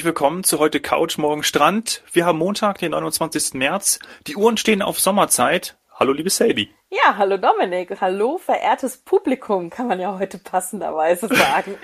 Herzlich willkommen zu heute Couch, morgen Strand. Wir haben Montag, den 29. März. Die Uhren stehen auf Sommerzeit. Hallo, liebe Selby. Ja, hallo Dominik. Hallo, verehrtes Publikum, kann man ja heute passenderweise sagen,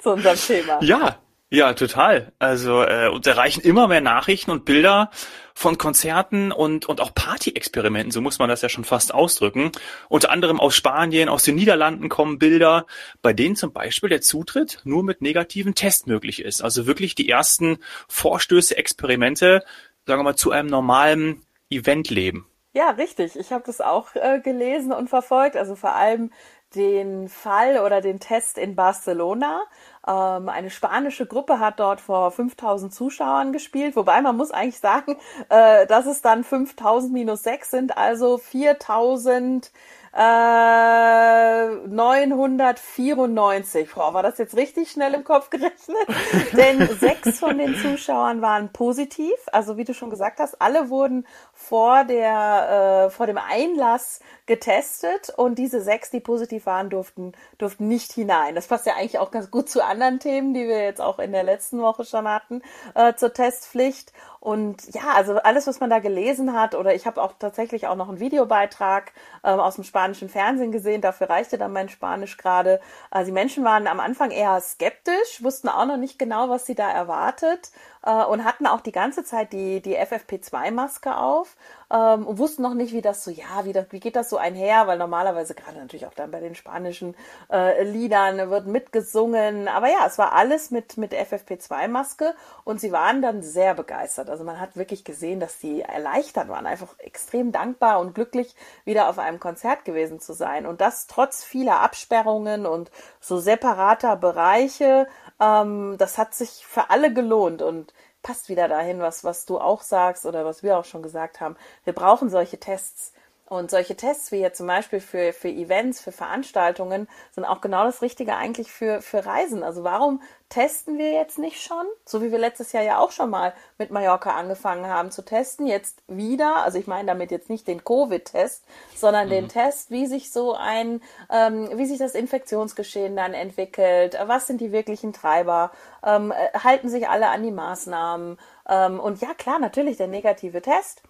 zu unserem Thema. Ja, ja, total. Also äh, uns erreichen immer mehr Nachrichten und Bilder von Konzerten und, und auch Party-Experimenten, so muss man das ja schon fast ausdrücken. Unter anderem aus Spanien, aus den Niederlanden kommen Bilder, bei denen zum Beispiel der Zutritt nur mit negativen Test möglich ist. Also wirklich die ersten Vorstöße, Experimente, sagen wir mal, zu einem normalen Eventleben. Ja, richtig. Ich habe das auch äh, gelesen und verfolgt. Also vor allem den Fall oder den Test in Barcelona. Ähm, eine spanische Gruppe hat dort vor 5000 Zuschauern gespielt, wobei man muss eigentlich sagen, äh, dass es dann 5000 minus 6 sind, also 4000 äh, 994. Frau, war das jetzt richtig schnell im Kopf gerechnet? Denn sechs von den Zuschauern waren positiv. Also wie du schon gesagt hast, alle wurden vor der äh, vor dem Einlass getestet und diese sechs, die positiv waren, durften durften nicht hinein. Das passt ja eigentlich auch ganz gut zu anderen Themen, die wir jetzt auch in der letzten Woche schon hatten äh, zur Testpflicht. Und ja, also alles, was man da gelesen hat, oder ich habe auch tatsächlich auch noch einen Videobeitrag ähm, aus dem spanischen Fernsehen gesehen, dafür reichte dann mein Spanisch gerade. Also die Menschen waren am Anfang eher skeptisch, wussten auch noch nicht genau, was sie da erwartet äh, und hatten auch die ganze Zeit die, die FFP2-Maske auf ähm, und wussten noch nicht, wie das so, ja, wie, das, wie geht das so einher, weil normalerweise gerade natürlich auch dann bei den spanischen äh, Liedern wird mitgesungen. Aber ja, es war alles mit, mit FFP2-Maske und sie waren dann sehr begeistert. Also man hat wirklich gesehen, dass sie erleichtert waren, einfach extrem dankbar und glücklich, wieder auf einem Konzert gewesen zu sein. Und das trotz vieler Absperrungen und so separater Bereiche. Ähm, das hat sich für alle gelohnt und passt wieder dahin, was, was du auch sagst oder was wir auch schon gesagt haben. Wir brauchen solche Tests. Und solche Tests wie jetzt zum Beispiel für, für Events, für Veranstaltungen, sind auch genau das Richtige eigentlich für, für Reisen. Also warum testen wir jetzt nicht schon? So wie wir letztes Jahr ja auch schon mal mit Mallorca angefangen haben zu testen, jetzt wieder, also ich meine damit jetzt nicht den Covid-Test, sondern mhm. den Test, wie sich so ein, ähm, wie sich das Infektionsgeschehen dann entwickelt, was sind die wirklichen Treiber, ähm, äh, halten sich alle an die Maßnahmen ähm, und ja klar, natürlich der negative Test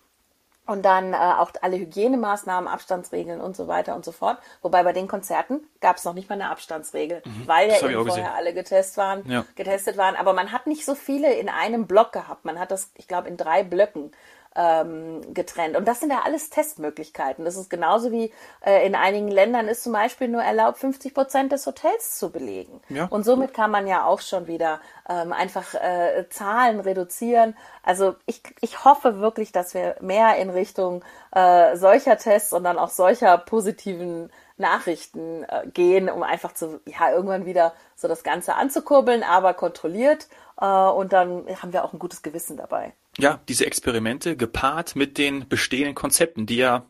und dann äh, auch alle Hygienemaßnahmen, Abstandsregeln und so weiter und so fort. Wobei bei den Konzerten gab es noch nicht mal eine Abstandsregel, mhm, weil ja eben vorher gesehen. alle getestet waren, ja. getestet waren. Aber man hat nicht so viele in einem Block gehabt. Man hat das, ich glaube, in drei Blöcken ähm, getrennt. Und das sind ja alles Testmöglichkeiten. Das ist genauso wie äh, in einigen Ländern ist zum Beispiel nur erlaubt, 50 Prozent des Hotels zu belegen. Ja. Und somit kann man ja auch schon wieder ähm, einfach äh, Zahlen reduzieren. Also ich, ich hoffe wirklich, dass wir mehr in Richtung äh, solcher Tests und dann auch solcher positiven Nachrichten äh, gehen, um einfach zu, ja, irgendwann wieder so das Ganze anzukurbeln, aber kontrolliert. Äh, und dann haben wir auch ein gutes Gewissen dabei ja, diese Experimente gepaart mit den bestehenden Konzepten, die ja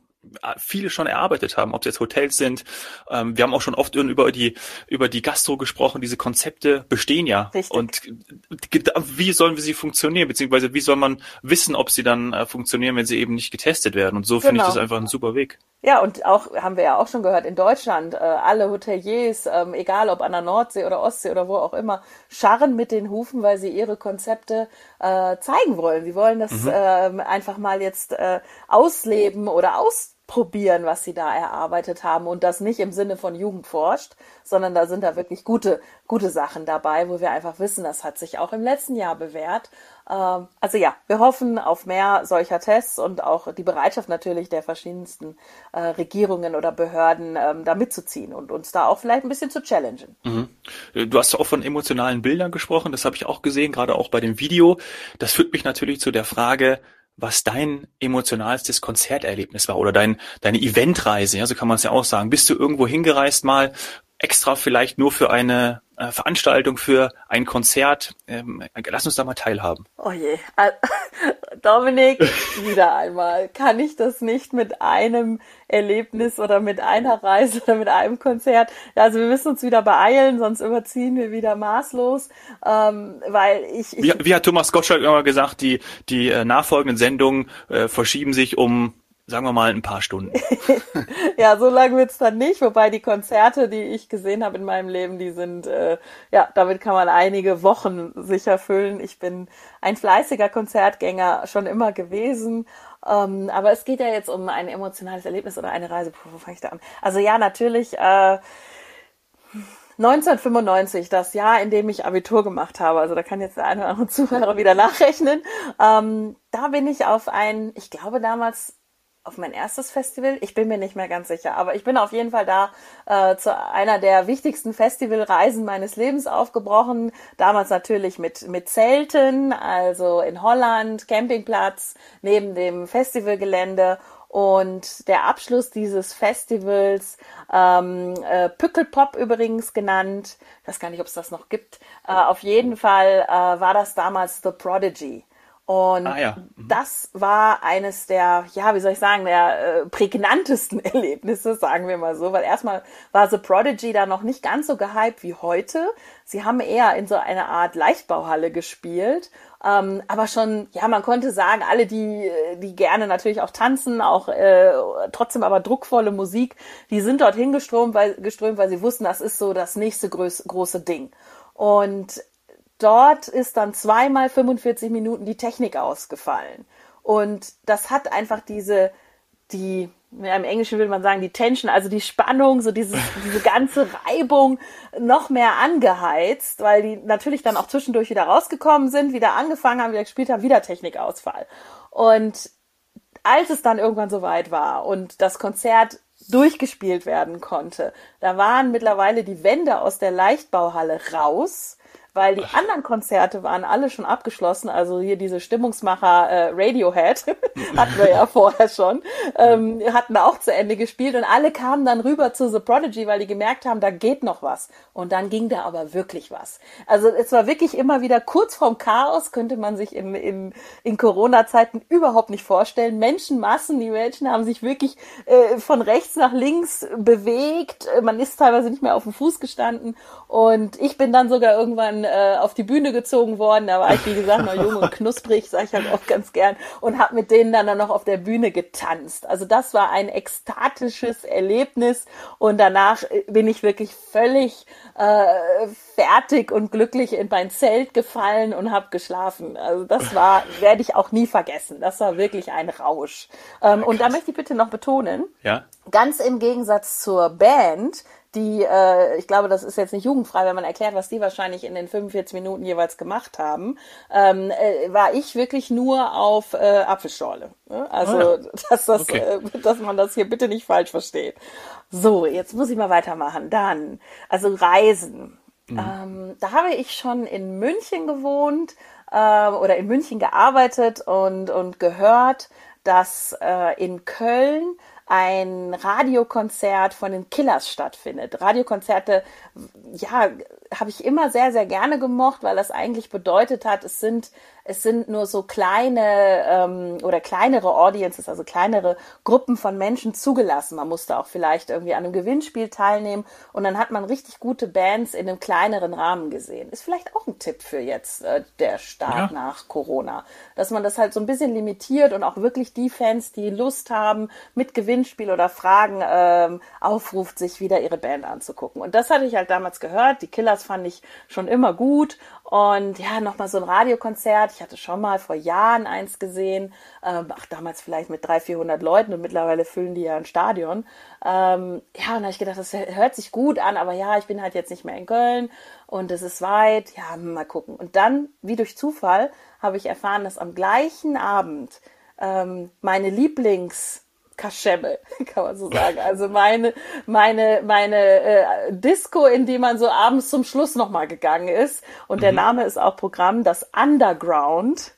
viele schon erarbeitet haben, ob es jetzt Hotels sind. Ähm, wir haben auch schon oft über die über die Gastro gesprochen. Diese Konzepte bestehen ja. Richtig. Und wie sollen wir sie funktionieren, beziehungsweise wie soll man wissen, ob sie dann äh, funktionieren, wenn sie eben nicht getestet werden? Und so genau. finde ich das einfach ein super Weg. Ja, und auch haben wir ja auch schon gehört in Deutschland, äh, alle Hoteliers, ähm, egal ob an der Nordsee oder Ostsee oder wo auch immer, scharren mit den Hufen, weil sie ihre Konzepte äh, zeigen wollen. Sie wollen das mhm. äh, einfach mal jetzt äh, ausleben oder aus probieren, was sie da erarbeitet haben und das nicht im Sinne von Jugend forscht, sondern da sind da wirklich gute, gute Sachen dabei, wo wir einfach wissen, das hat sich auch im letzten Jahr bewährt. Ähm, also ja, wir hoffen auf mehr solcher Tests und auch die Bereitschaft natürlich der verschiedensten äh, Regierungen oder Behörden, ähm, da mitzuziehen und uns da auch vielleicht ein bisschen zu challengen. Mhm. Du hast auch von emotionalen Bildern gesprochen, das habe ich auch gesehen, gerade auch bei dem Video. Das führt mich natürlich zu der Frage, was dein emotionalstes Konzerterlebnis war oder dein, deine Eventreise, ja, so kann man es ja auch sagen. Bist du irgendwo hingereist mal, extra vielleicht nur für eine äh, Veranstaltung, für ein Konzert? Ähm, lass uns da mal teilhaben. Oh je, Dominik, wieder einmal, kann ich das nicht mit einem Erlebnis oder mit einer Reise oder mit einem Konzert? Also wir müssen uns wieder beeilen, sonst überziehen wir wieder maßlos, ähm, weil ich... ich wie, wie, hat Thomas Gottschalk immer gesagt, die, die äh, nachfolgenden Sendungen äh, verschieben sich um sagen wir mal ein paar Stunden. ja, so lange wird's dann nicht, wobei die Konzerte, die ich gesehen habe in meinem Leben, die sind, äh, ja, damit kann man einige Wochen sicher füllen. Ich bin ein fleißiger Konzertgänger schon immer gewesen. Ähm, aber es geht ja jetzt um ein emotionales Erlebnis oder eine Reise. Puh, wo fange ich da an? Also ja, natürlich. Äh, 1995, das Jahr, in dem ich Abitur gemacht habe, also da kann jetzt der eine oder andere Zuhörer wieder nachrechnen, ähm, da bin ich auf ein, ich glaube damals auf mein erstes Festival, ich bin mir nicht mehr ganz sicher, aber ich bin auf jeden Fall da äh, zu einer der wichtigsten Festivalreisen meines Lebens aufgebrochen. Damals natürlich mit, mit Zelten, also in Holland, Campingplatz neben dem Festivalgelände und der Abschluss dieses Festivals, ähm, äh, Pückelpop übrigens genannt, ich weiß gar nicht, ob es das noch gibt, äh, auf jeden Fall äh, war das damals The Prodigy. Und ah, ja. mhm. das war eines der, ja, wie soll ich sagen, der äh, prägnantesten Erlebnisse, sagen wir mal so, weil erstmal war The Prodigy da noch nicht ganz so gehypt wie heute. Sie haben eher in so einer Art Leichtbauhalle gespielt, ähm, aber schon, ja, man konnte sagen, alle, die, die gerne natürlich auch tanzen, auch äh, trotzdem aber druckvolle Musik, die sind dorthin geströmt, weil, geströmt, weil sie wussten, das ist so das nächste groß, große Ding. Und dort ist dann zweimal 45 Minuten die Technik ausgefallen. Und das hat einfach diese, die, im Englischen würde man sagen, die Tension, also die Spannung, so dieses, diese ganze Reibung noch mehr angeheizt, weil die natürlich dann auch zwischendurch wieder rausgekommen sind, wieder angefangen haben, wieder gespielt haben, wieder Technikausfall. Und als es dann irgendwann soweit war und das Konzert durchgespielt werden konnte, da waren mittlerweile die Wände aus der Leichtbauhalle raus weil die anderen Konzerte waren alle schon abgeschlossen. Also hier diese Stimmungsmacher äh, Radiohead hatten wir ja vorher schon, ähm, hatten auch zu Ende gespielt und alle kamen dann rüber zu The Prodigy, weil die gemerkt haben, da geht noch was. Und dann ging da aber wirklich was. Also es war wirklich immer wieder kurz vorm Chaos, könnte man sich in, in, in Corona-Zeiten überhaupt nicht vorstellen. Menschenmassen, die Menschen haben sich wirklich äh, von rechts nach links bewegt. Man ist teilweise nicht mehr auf dem Fuß gestanden. Und ich bin dann sogar irgendwann äh, auf die Bühne gezogen worden. Da war ich, wie gesagt, noch jung und knusprig, sage ich halt auch ganz gern, und habe mit denen dann, dann noch auf der Bühne getanzt. Also das war ein ekstatisches Erlebnis und danach äh, bin ich wirklich völlig äh, fertig und glücklich in mein Zelt gefallen und habe geschlafen. Also das war, werde ich auch nie vergessen. Das war wirklich ein Rausch. Ähm, und da möchte ich bitte noch betonen, ja? ganz im Gegensatz zur Band, die, äh, ich glaube, das ist jetzt nicht jugendfrei, wenn man erklärt, was die wahrscheinlich in den 45 Minuten jeweils gemacht haben, ähm, äh, war ich wirklich nur auf äh, Apfelschorle. Ne? Also, oh ja. dass, das, okay. äh, dass man das hier bitte nicht falsch versteht. So, jetzt muss ich mal weitermachen. Dann, also Reisen. Mhm. Ähm, da habe ich schon in München gewohnt äh, oder in München gearbeitet und, und gehört, dass äh, in Köln ein Radiokonzert von den Killers stattfindet. Radiokonzerte, ja, habe ich immer sehr, sehr gerne gemocht, weil das eigentlich bedeutet hat, es sind es sind nur so kleine ähm, oder kleinere Audiences, also kleinere Gruppen von Menschen zugelassen. Man musste auch vielleicht irgendwie an einem Gewinnspiel teilnehmen und dann hat man richtig gute Bands in einem kleineren Rahmen gesehen. Ist vielleicht auch ein Tipp für jetzt äh, der Start ja. nach Corona, dass man das halt so ein bisschen limitiert und auch wirklich die Fans, die Lust haben, mit Gewinnspiel oder Fragen ähm, aufruft, sich wieder ihre Band anzugucken. Und das hatte ich halt damals gehört. Die Killers fand ich schon immer gut und ja, nochmal so ein Radiokonzert. Ich hatte schon mal vor Jahren eins gesehen. Ähm, ach, damals vielleicht mit 300, 400 Leuten und mittlerweile füllen die ja ein Stadion. Ähm, ja, und da habe ich gedacht, das hört sich gut an, aber ja, ich bin halt jetzt nicht mehr in Köln und es ist weit. Ja, mal gucken. Und dann, wie durch Zufall, habe ich erfahren, dass am gleichen Abend ähm, meine Lieblings- Kaschemme, kann man so sagen. Also meine, meine, meine äh, Disco, in die man so abends zum Schluss nochmal gegangen ist. Und der mhm. Name ist auch Programm, das Underground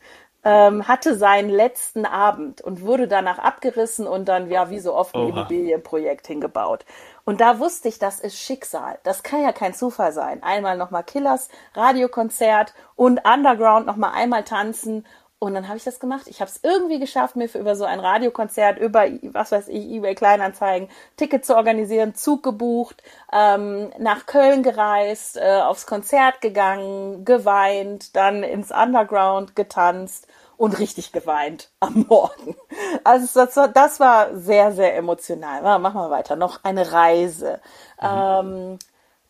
ähm, hatte seinen letzten Abend und wurde danach abgerissen und dann, ja, wie so oft ein Oha. Immobilienprojekt hingebaut. Und da wusste ich, das ist Schicksal. Das kann ja kein Zufall sein. Einmal nochmal Killers, Radiokonzert und Underground nochmal einmal tanzen und dann habe ich das gemacht. Ich habe es irgendwie geschafft, mir für über so ein Radiokonzert, über, was weiß ich, eBay Kleinanzeigen, Ticket zu organisieren, Zug gebucht, ähm, nach Köln gereist, äh, aufs Konzert gegangen, geweint, dann ins Underground getanzt und richtig geweint am Morgen. Also das war, das war sehr, sehr emotional. Ja, machen wir weiter. Noch eine Reise. Mhm. Ähm,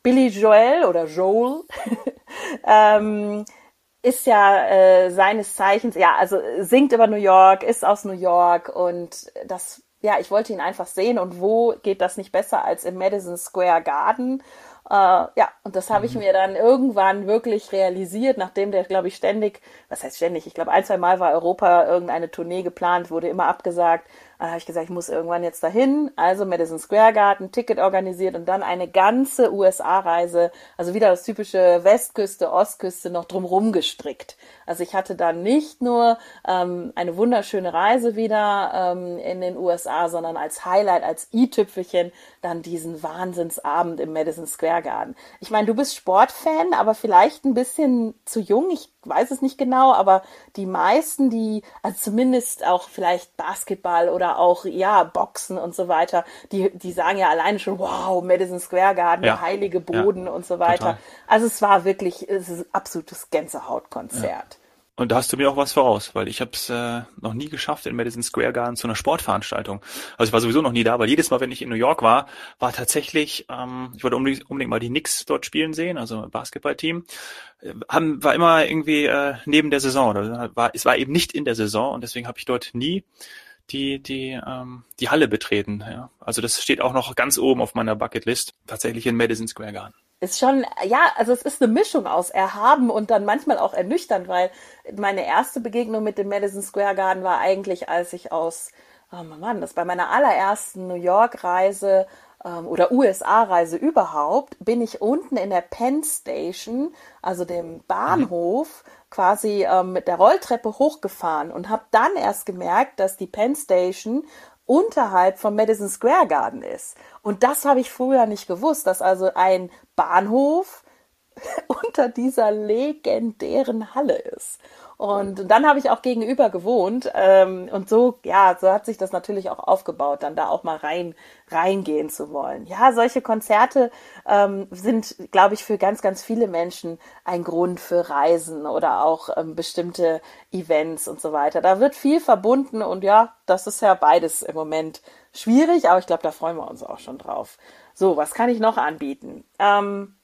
Billy Joel oder Joel ähm, ist ja äh, seines Zeichens, ja, also singt über New York, ist aus New York und das, ja, ich wollte ihn einfach sehen und wo geht das nicht besser als im Madison Square Garden? Äh, ja, und das habe ich mhm. mir dann irgendwann wirklich realisiert, nachdem der, glaube ich, ständig, was heißt ständig, ich glaube, ein, zwei Mal war Europa irgendeine Tournee geplant, wurde immer abgesagt. Dann habe ich gesagt, ich muss irgendwann jetzt dahin. Also Madison Square Garden, Ticket organisiert und dann eine ganze USA-Reise, also wieder das typische Westküste, Ostküste noch drumrum gestrickt. Also ich hatte dann nicht nur ähm, eine wunderschöne Reise wieder ähm, in den USA, sondern als Highlight, als i-Tüpfelchen dann diesen Wahnsinnsabend im Madison Square Garden. Ich meine, du bist Sportfan, aber vielleicht ein bisschen zu jung. Ich weiß es nicht genau, aber die meisten, die, also zumindest auch vielleicht Basketball oder auch, ja, Boxen und so weiter, die, die sagen ja alleine schon, wow, Madison Square Garden, ja. heilige Boden ja, und so weiter. Total. Also es war wirklich, es ist absolutes Gänsehautkonzert. Ja. Und da hast du mir auch was voraus, weil ich habe es äh, noch nie geschafft in Madison Square Garden zu einer Sportveranstaltung. Also ich war sowieso noch nie da, weil jedes Mal, wenn ich in New York war, war tatsächlich, ähm, ich wollte unbedingt, unbedingt mal die Knicks dort spielen sehen, also Basketballteam, äh, haben, war immer irgendwie äh, neben der Saison. Oder war, es war eben nicht in der Saison und deswegen habe ich dort nie die die ähm, die Halle betreten. Ja. Also das steht auch noch ganz oben auf meiner Bucketlist, tatsächlich in Madison Square Garden ist schon, ja, also es ist eine Mischung aus erhaben und dann manchmal auch ernüchternd, weil meine erste Begegnung mit dem Madison Square Garden war eigentlich, als ich aus, oh Mann, das bei meiner allerersten New York Reise ähm, oder USA Reise überhaupt, bin ich unten in der Penn Station, also dem Bahnhof, quasi ähm, mit der Rolltreppe hochgefahren und habe dann erst gemerkt, dass die Penn Station unterhalb vom Madison Square Garden ist. Und das habe ich früher nicht gewusst, dass also ein Bahnhof unter dieser legendären Halle ist. Und dann habe ich auch gegenüber gewohnt ähm, und so, ja, so hat sich das natürlich auch aufgebaut, dann da auch mal rein reingehen zu wollen. Ja, solche Konzerte ähm, sind, glaube ich, für ganz, ganz viele Menschen ein Grund für Reisen oder auch ähm, bestimmte Events und so weiter. Da wird viel verbunden und ja, das ist ja beides im Moment schwierig, aber ich glaube, da freuen wir uns auch schon drauf. So, was kann ich noch anbieten? Ähm,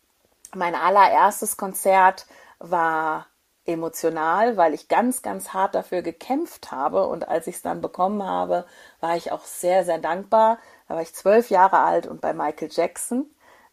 mein allererstes Konzert war emotional, weil ich ganz, ganz hart dafür gekämpft habe und als ich es dann bekommen habe, war ich auch sehr, sehr dankbar. Da war ich zwölf Jahre alt und bei Michael Jackson.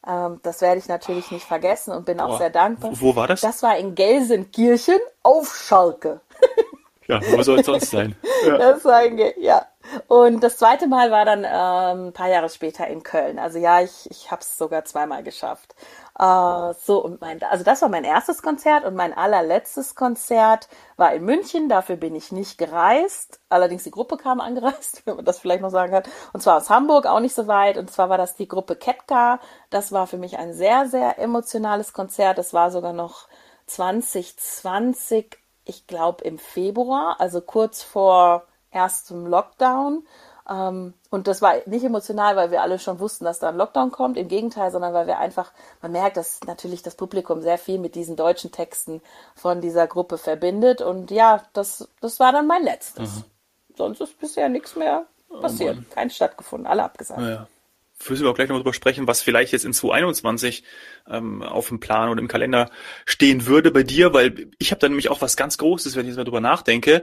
Ähm, das werde ich natürlich nicht vergessen und bin auch sehr dankbar. Wo war das? Das war in Gelsenkirchen auf Schalke. ja, wo soll es sonst sein? Ja. Das war in, ja. Und das zweite Mal war dann ähm, ein paar Jahre später in Köln. Also ja, ich, ich habe es sogar zweimal geschafft. Uh, so, und mein, also das war mein erstes Konzert und mein allerletztes Konzert war in München. Dafür bin ich nicht gereist. Allerdings die Gruppe kam angereist, wenn man das vielleicht noch sagen kann. Und zwar aus Hamburg, auch nicht so weit. Und zwar war das die Gruppe Ketka. Das war für mich ein sehr, sehr emotionales Konzert. Das war sogar noch 2020, ich glaube im Februar, also kurz vor erstem Lockdown. Ähm, und das war nicht emotional, weil wir alle schon wussten, dass da ein Lockdown kommt. Im Gegenteil, sondern weil wir einfach, man merkt, dass natürlich das Publikum sehr viel mit diesen deutschen Texten von dieser Gruppe verbindet. Und ja, das, das war dann mein letztes. Mhm. Sonst ist bisher nichts mehr passiert. Oh Keins stattgefunden. Alle abgesagt. Ja, müssen wir auch gleich noch drüber sprechen, was vielleicht jetzt in 2021 ähm, auf dem Plan oder im Kalender stehen würde bei dir, weil ich habe da nämlich auch was ganz Großes, wenn ich jetzt mal drüber nachdenke.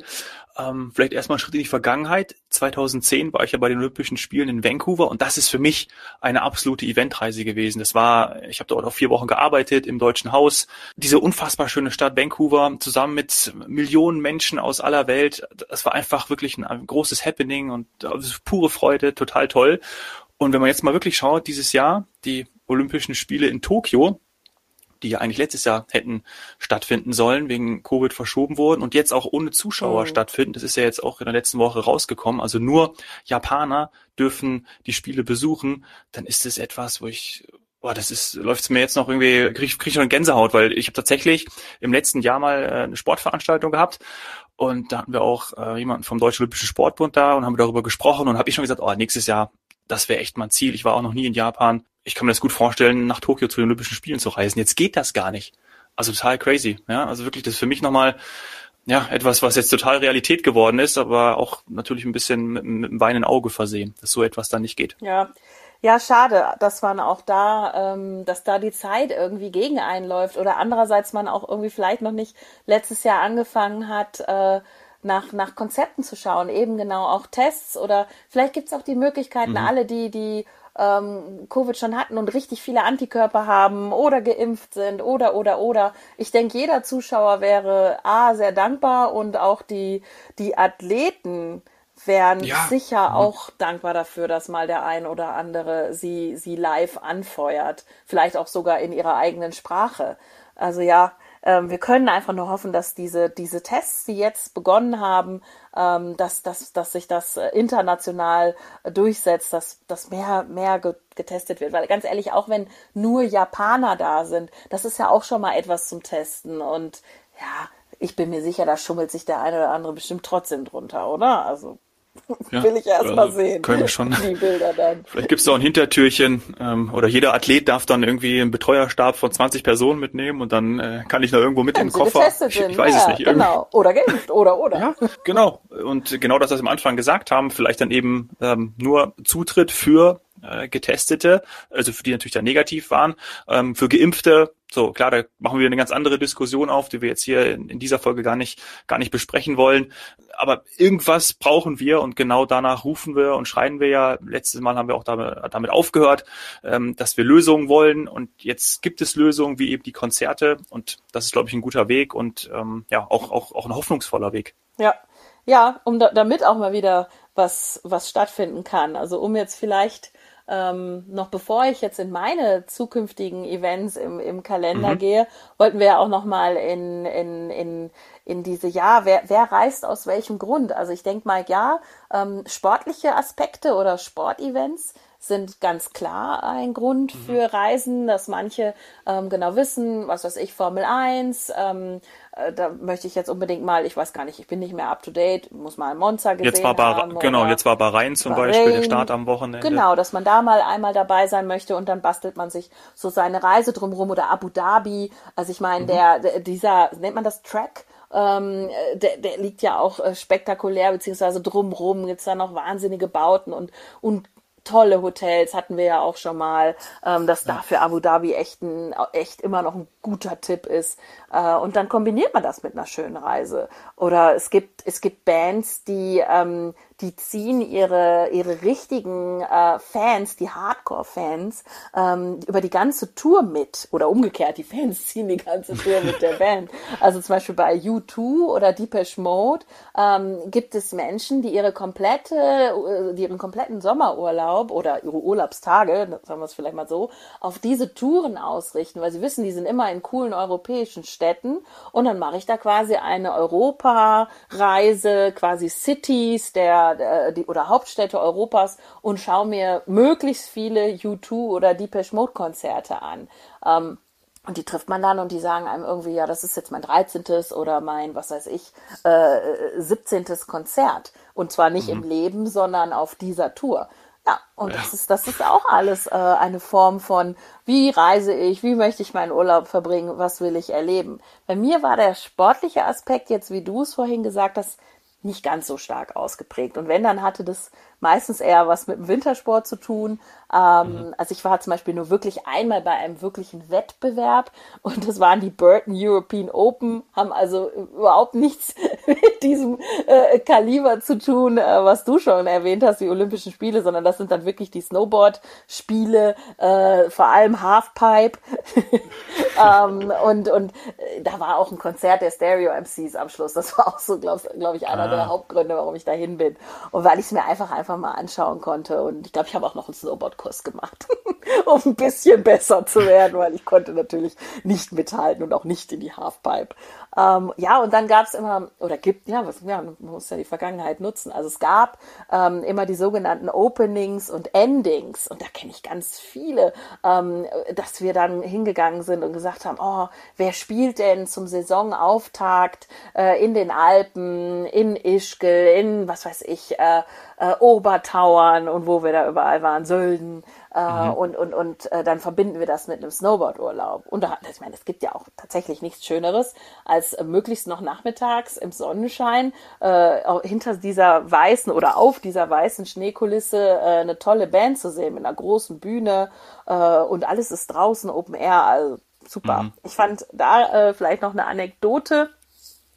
Ähm, vielleicht erstmal ein Schritt in die Vergangenheit. 2010 war ich ja bei den Olympischen Spielen in Vancouver und das ist für mich eine absolute Eventreise gewesen. Das war, ich habe dort auch vier Wochen gearbeitet im Deutschen Haus. Diese unfassbar schöne Stadt Vancouver zusammen mit Millionen Menschen aus aller Welt. Das war einfach wirklich ein großes Happening und pure Freude, total toll. Und wenn man jetzt mal wirklich schaut, dieses Jahr, die Olympischen Spiele in Tokio, die ja eigentlich letztes Jahr hätten stattfinden sollen, wegen Covid verschoben wurden und jetzt auch ohne Zuschauer oh. stattfinden. Das ist ja jetzt auch in der letzten Woche rausgekommen. Also nur Japaner dürfen die Spiele besuchen. Dann ist es etwas, wo ich, boah, das ist, läuft's mir jetzt noch irgendwie, krieg, krieg ich noch eine Gänsehaut, weil ich habe tatsächlich im letzten Jahr mal äh, eine Sportveranstaltung gehabt und da hatten wir auch äh, jemanden vom Deutschen Olympischen Sportbund da und haben darüber gesprochen und habe ich schon gesagt, oh, nächstes Jahr das wäre echt mein Ziel. Ich war auch noch nie in Japan. Ich kann mir das gut vorstellen, nach Tokio zu den Olympischen Spielen zu reisen. Jetzt geht das gar nicht. Also total crazy. Ja, also wirklich, das ist für mich nochmal ja, etwas, was jetzt total Realität geworden ist, aber auch natürlich ein bisschen mit, mit einem weinenden Auge versehen, dass so etwas dann nicht geht. Ja, ja, schade, dass man auch da, ähm, dass da die Zeit irgendwie gegen einläuft oder andererseits man auch irgendwie vielleicht noch nicht letztes Jahr angefangen hat, äh, nach, nach Konzepten zu schauen, eben genau auch Tests oder vielleicht gibt's auch die Möglichkeiten, mhm. alle, die, die ähm, Covid schon hatten und richtig viele Antikörper haben oder geimpft sind oder oder oder. Ich denke, jeder Zuschauer wäre A sehr dankbar und auch die, die Athleten wären ja. sicher auch dankbar dafür, dass mal der ein oder andere sie, sie live anfeuert. Vielleicht auch sogar in ihrer eigenen Sprache. Also ja, wir können einfach nur hoffen, dass diese, diese Tests, die jetzt begonnen haben, ähm, dass, dass, dass sich das äh, international durchsetzt, dass, dass mehr, mehr getestet wird. Weil ganz ehrlich, auch wenn nur Japaner da sind, das ist ja auch schon mal etwas zum Testen. Und ja, ich bin mir sicher, da schummelt sich der eine oder andere bestimmt trotzdem drunter, oder? Also ja, Will ich erst mal sehen. Können wir schon. Die Bilder dann. Vielleicht gibt's da auch ein Hintertürchen ähm, oder jeder Athlet darf dann irgendwie einen Betreuerstab von 20 Personen mitnehmen und dann äh, kann ich noch irgendwo mit im Koffer. Ich, ich weiß ja, es nicht. Genau. Oder geimpft oder oder. Ja, genau. Und genau das, was wir am Anfang gesagt haben, vielleicht dann eben ähm, nur Zutritt für äh, Getestete, also für die natürlich dann negativ waren, ähm, für Geimpfte so, klar, da machen wir eine ganz andere Diskussion auf, die wir jetzt hier in, in, dieser Folge gar nicht, gar nicht besprechen wollen. Aber irgendwas brauchen wir und genau danach rufen wir und schreien wir ja. Letztes Mal haben wir auch damit, damit aufgehört, ähm, dass wir Lösungen wollen. Und jetzt gibt es Lösungen wie eben die Konzerte. Und das ist, glaube ich, ein guter Weg und ähm, ja, auch, auch, auch ein hoffnungsvoller Weg. Ja, ja, um da, damit auch mal wieder was, was stattfinden kann. Also um jetzt vielleicht ähm, noch bevor ich jetzt in meine zukünftigen Events im, im Kalender mhm. gehe, wollten wir ja auch noch mal in, in, in, in diese, ja, wer, wer reist aus welchem Grund? Also ich denke mal, ja, ähm, sportliche Aspekte oder Sportevents sind ganz klar ein Grund mhm. für Reisen, dass manche ähm, genau wissen, was weiß ich, Formel 1, ähm, äh, da möchte ich jetzt unbedingt mal, ich weiß gar nicht, ich bin nicht mehr up to date, muss mal Monza gesehen jetzt war Bar. Genau, jetzt war Bahrain zum Bahrain, Beispiel, der Start am Wochenende. Genau, dass man da mal einmal dabei sein möchte und dann bastelt man sich so seine Reise drumherum oder Abu Dhabi. Also ich meine, mhm. der, dieser, nennt man das Track? Ähm, der, der liegt ja auch äh, spektakulär, beziehungsweise drumrum gibt's da noch wahnsinnige Bauten und, und tolle Hotels hatten wir ja auch schon mal, ähm, dass ja. da für Abu Dhabi echt, ein, echt immer noch ein guter Tipp ist. Äh, und dann kombiniert man das mit einer schönen Reise. Oder es gibt, es gibt Bands, die, ähm, die ziehen ihre, ihre richtigen äh, Fans, die Hardcore-Fans, ähm, über die ganze Tour mit. Oder umgekehrt, die Fans ziehen die ganze Tour mit der Band. Also zum Beispiel bei U2 oder Deepesh Mode ähm, gibt es Menschen, die ihre komplette, äh, die ihren kompletten Sommerurlaub oder ihre Urlaubstage, sagen wir es vielleicht mal so, auf diese Touren ausrichten, weil sie wissen, die sind immer in coolen europäischen Städten und dann mache ich da quasi eine Europa-Reise, quasi Cities der äh, die, oder Hauptstädte Europas und schaue mir möglichst viele U2 oder Deepesh Mode Konzerte an. Ähm, und die trifft man dann und die sagen einem irgendwie, ja, das ist jetzt mein 13. oder mein, was weiß ich, äh, 17. Konzert. Und zwar nicht mhm. im Leben, sondern auf dieser Tour. Ja, und ja. das ist, das ist auch alles äh, eine Form von, wie reise ich, wie möchte ich meinen Urlaub verbringen, was will ich erleben. Bei mir war der sportliche Aspekt jetzt, wie du es vorhin gesagt hast, nicht ganz so stark ausgeprägt. Und wenn, dann hatte das meistens eher was mit dem Wintersport zu tun. Ähm, mhm. Also ich war zum Beispiel nur wirklich einmal bei einem wirklichen Wettbewerb und das waren die Burton European Open, haben also überhaupt nichts mit diesem äh, Kaliber zu tun, äh, was du schon erwähnt hast, die Olympischen Spiele, sondern das sind dann wirklich die Snowboard-Spiele, äh, vor allem Halfpipe. ähm, und und äh, da war auch ein Konzert der Stereo MCs am Schluss. Das war auch so, glaube glaub ich, einer ah. der Hauptgründe, warum ich dahin bin. Und weil ich es mir einfach einfach mal anschauen konnte. Und ich glaube, ich habe auch noch einen Snowboardkurs gemacht, um ein bisschen besser zu werden, weil ich konnte natürlich nicht mithalten und auch nicht in die Halfpipe. Ähm, ja, und dann gab es immer, oder gibt, ja, was, ja, man muss ja die Vergangenheit nutzen. Also es gab ähm, immer die sogenannten Openings und Endings. Und da kenne ich ganz viele, ähm, dass wir dann hingegangen sind und gesagt haben, oh, wer spielt denn zum Saisonauftakt äh, in den Alpen, in Ischgl, in, was weiß ich, äh, äh, Obertauern und wo wir da überall waren, Sölden. Äh, mhm. Und, und, und äh, dann verbinden wir das mit einem Snowboardurlaub. Und da, ich meine, es gibt ja auch tatsächlich nichts Schöneres, als äh, möglichst noch nachmittags im Sonnenschein äh, hinter dieser weißen oder auf dieser weißen Schneekulisse äh, eine tolle Band zu sehen mit einer großen Bühne äh, und alles ist draußen Open Air. Also super. Mhm. Ich fand da äh, vielleicht noch eine Anekdote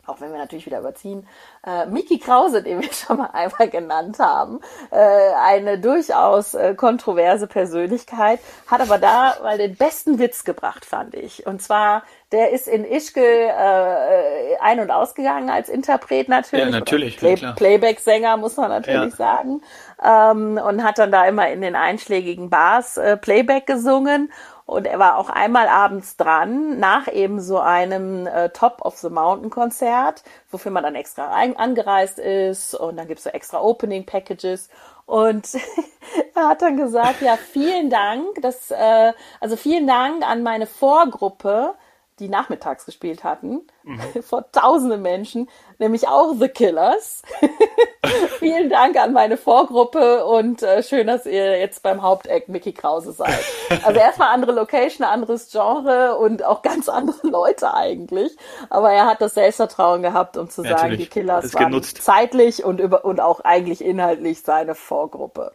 auch wenn wir natürlich wieder überziehen, äh, Miki Krause, den wir schon mal einmal genannt haben, äh, eine durchaus äh, kontroverse Persönlichkeit, hat aber da mal den besten Witz gebracht, fand ich. Und zwar, der ist in Ischke äh, ein- und ausgegangen als Interpret natürlich. Ja, natürlich. Play Playback-Sänger, muss man natürlich ja. sagen. Ähm, und hat dann da immer in den einschlägigen Bars äh, Playback gesungen und er war auch einmal abends dran, nach eben so einem äh, Top of the Mountain Konzert, wofür man dann extra angereist ist. Und dann gibt's so extra Opening Packages. Und er hat dann gesagt, ja, vielen Dank, dass, äh, also vielen Dank an meine Vorgruppe, die nachmittags gespielt hatten, mhm. vor tausenden Menschen, nämlich auch The Killers. Vielen Dank an meine Vorgruppe und äh, schön, dass ihr jetzt beim Haupteck Mickey Krause seid. Also erstmal andere Location, anderes Genre und auch ganz andere Leute eigentlich. Aber er hat das Selbstvertrauen gehabt, um zu ja, sagen, die Killers waren genutzt. zeitlich und über und auch eigentlich inhaltlich seine Vorgruppe.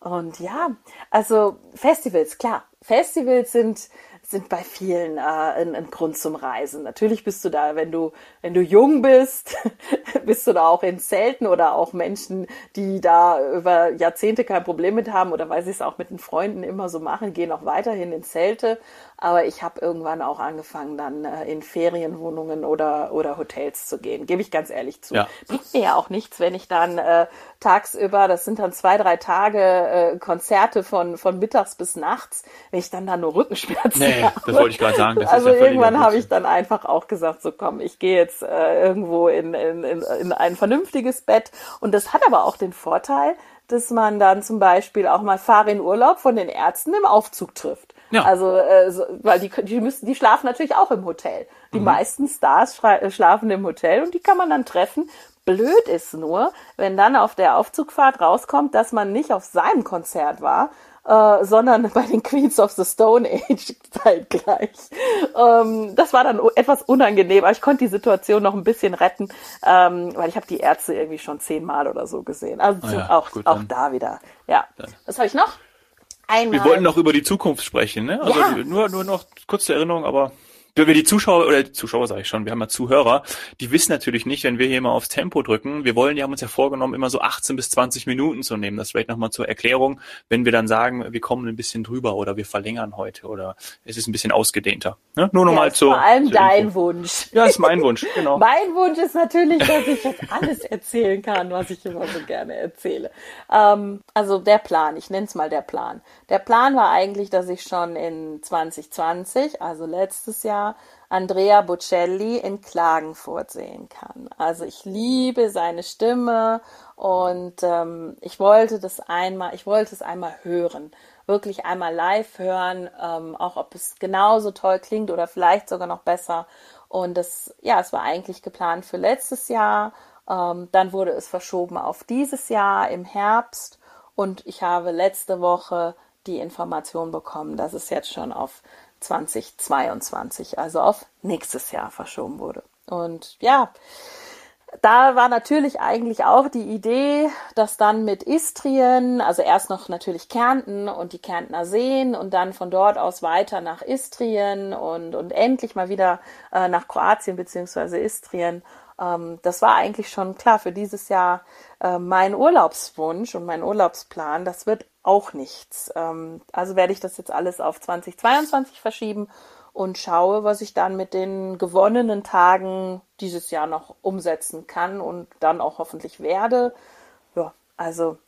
Und ja, also Festivals, klar. Festivals sind sind bei vielen äh, ein, ein Grund zum Reisen. Natürlich bist du da, wenn du, wenn du jung bist, bist du da auch in Zelten oder auch Menschen, die da über Jahrzehnte kein Problem mit haben oder weil sie es auch mit den Freunden immer so machen, gehen auch weiterhin in Zelte. Aber ich habe irgendwann auch angefangen, dann äh, in Ferienwohnungen oder, oder Hotels zu gehen. Gebe ich ganz ehrlich zu. Ja. Bringt mir ja auch nichts, wenn ich dann äh, tagsüber, das sind dann zwei, drei Tage äh, Konzerte von, von mittags bis nachts, wenn ich dann da nur Rückenschmerzen nee, das wollte ich gerade sagen. also ja irgendwann habe ich dann einfach auch gesagt, so komm, ich gehe jetzt äh, irgendwo in, in, in, in ein vernünftiges Bett. Und das hat aber auch den Vorteil, dass man dann zum Beispiel auch mal Fahrer in Urlaub von den Ärzten im Aufzug trifft. Ja. Also, äh, so, weil die, die müssen, die schlafen natürlich auch im Hotel. Die mhm. meisten Stars äh, schlafen im Hotel und die kann man dann treffen. Blöd ist nur, wenn dann auf der Aufzugfahrt rauskommt, dass man nicht auf seinem Konzert war, äh, sondern bei den Queens of the Stone Age zeitgleich. Ähm, das war dann etwas unangenehm, aber ich konnte die Situation noch ein bisschen retten, ähm, weil ich habe die Ärzte irgendwie schon zehnmal oder so gesehen. Also oh ja, auch, gut, auch da wieder. Ja. Dann. Was habe ich noch? Einmal. Wir wollten noch über die Zukunft sprechen, ne? Also ja. nur, nur noch kurze Erinnerung, aber wenn wir die Zuschauer oder die Zuschauer sage ich schon, wir haben ja Zuhörer, die wissen natürlich nicht, wenn wir hier mal aufs Tempo drücken. Wir wollen, die haben uns ja vorgenommen, immer so 18 bis 20 Minuten zu nehmen. Das vielleicht nochmal zur Erklärung, wenn wir dann sagen, wir kommen ein bisschen drüber oder wir verlängern heute oder es ist ein bisschen ausgedehnter. Ne? Nur nochmal ja, zu. Vor allem zu dein Info. Wunsch. Ja, ist mein Wunsch, genau. mein Wunsch ist natürlich, dass ich jetzt alles erzählen kann, was ich immer so gerne erzähle. Ähm, also der Plan, ich nenne es mal der Plan. Der Plan war eigentlich, dass ich schon in 2020, also letztes Jahr, Andrea Bocelli in Klagenfurt sehen kann. Also ich liebe seine Stimme und ähm, ich wollte das einmal, ich wollte es einmal hören, wirklich einmal live hören, ähm, auch ob es genauso toll klingt oder vielleicht sogar noch besser. Und das, ja, es war eigentlich geplant für letztes Jahr. Ähm, dann wurde es verschoben auf dieses Jahr im Herbst und ich habe letzte Woche die Information bekommen, dass es jetzt schon auf 2022, also auf nächstes Jahr verschoben wurde. Und ja, da war natürlich eigentlich auch die Idee, dass dann mit Istrien, also erst noch natürlich Kärnten und die Kärntner Seen und dann von dort aus weiter nach Istrien und, und endlich mal wieder äh, nach Kroatien beziehungsweise Istrien. Ähm, das war eigentlich schon klar für dieses Jahr äh, mein Urlaubswunsch und mein Urlaubsplan. Das wird auch nichts. Ähm, also werde ich das jetzt alles auf 2022 verschieben und schaue, was ich dann mit den gewonnenen Tagen dieses Jahr noch umsetzen kann und dann auch hoffentlich werde. Ja, also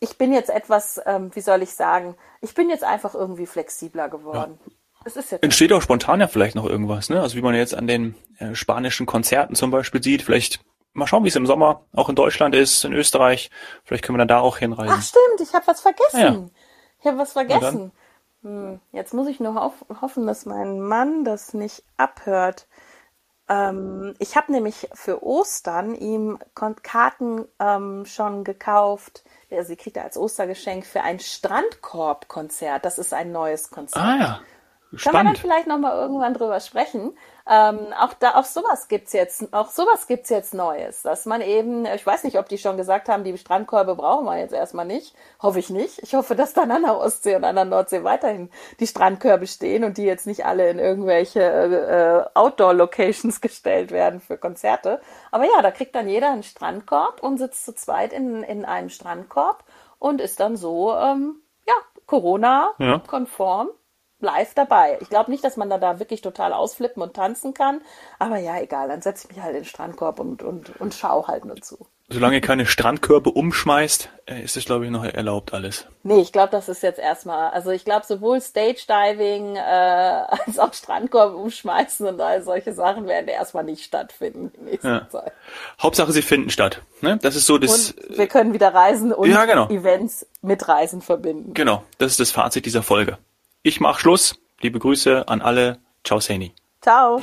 ich bin jetzt etwas, ähm, wie soll ich sagen, ich bin jetzt einfach irgendwie flexibler geworden. Ja. Entsteht auch spontan ja vielleicht noch irgendwas, ne? Also wie man jetzt an den äh, spanischen Konzerten zum Beispiel sieht, vielleicht mal schauen, wie es im Sommer auch in Deutschland ist, in Österreich. Vielleicht können wir dann da auch hinreisen. Ach stimmt, ich habe was vergessen. Ja, ja. Ich habe was vergessen. Hm, jetzt muss ich nur hof hoffen, dass mein Mann das nicht abhört. Ähm, ich habe nämlich für Ostern ihm Karten ähm, schon gekauft. Also sie kriegt er als Ostergeschenk für ein Strandkorb-Konzert. Das ist ein neues Konzert. Ah ja, Können wir dann spannend. vielleicht noch mal irgendwann drüber sprechen? Ähm, auch da, auch sowas gibt's jetzt, auch sowas gibt's jetzt Neues, dass man eben, ich weiß nicht, ob die schon gesagt haben, die Strandkörbe brauchen wir jetzt erstmal nicht. Hoffe ich nicht. Ich hoffe, dass dann an der Ostsee und an der Nordsee weiterhin die Strandkörbe stehen und die jetzt nicht alle in irgendwelche äh, Outdoor-Locations gestellt werden für Konzerte. Aber ja, da kriegt dann jeder einen Strandkorb und sitzt zu zweit in, in einem Strandkorb und ist dann so, ähm, ja, Corona-konform live dabei. Ich glaube nicht, dass man da, da wirklich total ausflippen und tanzen kann. Aber ja, egal, dann setze ich mich halt in den Strandkorb und, und, und schau halt nur zu. Solange ihr keine Strandkörbe umschmeißt, äh, ist es, glaube ich, noch erlaubt alles. Nee, ich glaube, das ist jetzt erstmal, also ich glaube, sowohl Stage Diving äh, als auch Strandkorb umschmeißen und all solche Sachen werden erstmal nicht stattfinden in nächster Ja. Zeit. Hauptsache, sie finden statt. Ne? Das ist so das, Und wir können wieder Reisen und Ja, genau. Events mit Reisen verbinden. genau, das ist das Fazit dieser Folge. Ich mach Schluss. Liebe Grüße an alle. Ciao, Seni. Ciao.